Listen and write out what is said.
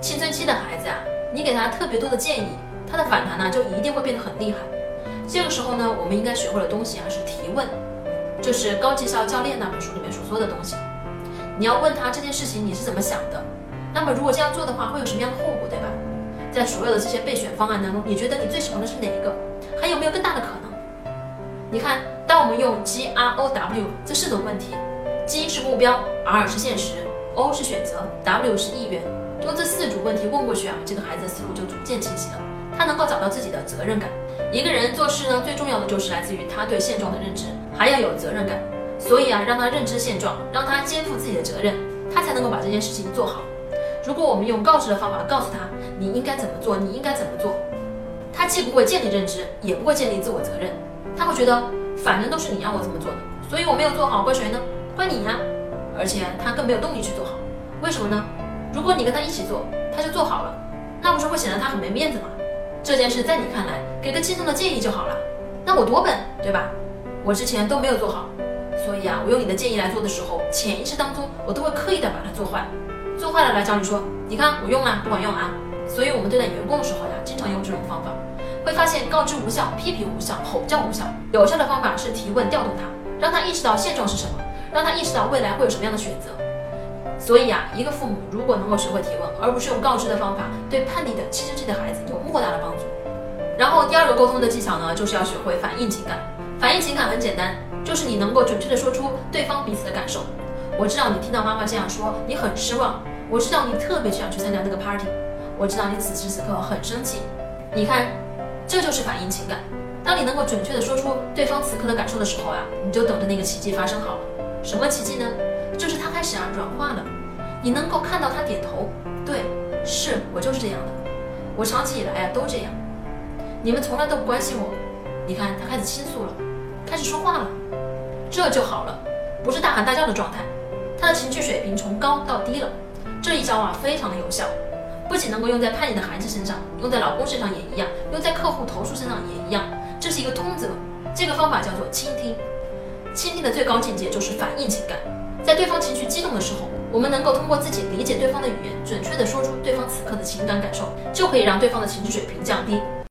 青春期的孩子啊，你给他特别多的建议，他的反弹呢就一定会变得很厉害。这个时候呢，我们应该学会的东西啊是提问，就是高绩效教练那本书里面所说的东西。你要问他这件事情你是怎么想的，那么如果这样做的话会有什么样的后果，对吧？在所有的这些备选方案当中，你觉得你最喜欢的是哪一个？还有没有更大的可能？你看，当我们用 G R O W 这四种问题，G 是目标，R 是现实，O 是选择，W 是意愿，用这四组问题问过去啊，这个孩子的思路就逐渐清晰了，他能够找到自己的责任感。一个人做事呢，最重要的就是来自于他对现状的认知，还要有责任感。所以啊，让他认知现状，让他肩负自己的责任，他才能够把这件事情做好。如果我们用告知的方法告诉他你应该怎么做，你应该怎么做，他既不会建立认知，也不会建立自我责任，他会觉得反正都是你让我这么做的，所以我没有做好，怪谁呢？怪你呀！而且他更没有动力去做好，为什么呢？如果你跟他一起做，他就做好了，那不是会显得他很没面子吗？这件事在你看来，给个轻松的建议就好了。那我多笨，对吧？我之前都没有做好，所以啊，我用你的建议来做的时候，潜意识当中我都会刻意的把它做坏，做坏了来找你说，你看我用了不管用啊。所以我们对待员工的时候呀，经常用这种方法，会发现告知无效、批评无效、吼叫无效，有效的方法是提问调动他，让他意识到现状是什么，让他意识到未来会有什么样的选择。所以呀，一个父母如果能够学会提问，而不是用告知的方法，对叛逆的青春期的孩子有莫大的帮助。然后第二个沟通的技巧呢，就是要学会反映情感。反映情感很简单，就是你能够准确的说出对方彼此的感受。我知道你听到妈妈这样说，你很失望。我知道你特别想去参加那个 party。我知道你此时此刻很生气。你看，这就是反映情感。当你能够准确的说出对方此刻的感受的时候呀，你就等着那个奇迹发生好了。什么奇迹呢？就是他开始啊软化了，你能够看到他点头，对，是我就是这样的，我长期以来啊都这样，你们从来都不关心我，你看他开始倾诉了，开始说话了，这就好了，不是大喊大叫的状态，他的情绪水平从高到低了，这一招啊非常的有效，不仅能够用在叛逆的孩子身上，用在老公身上也一样，用在客户投诉身上也一样，这是一个通则，这个方法叫做倾听，倾听的最高境界就是反映情感。在对方情绪激动的时候，我们能够通过自己理解对方的语言，准确的说出对方此刻的情感感受，就可以让对方的情绪水平降低。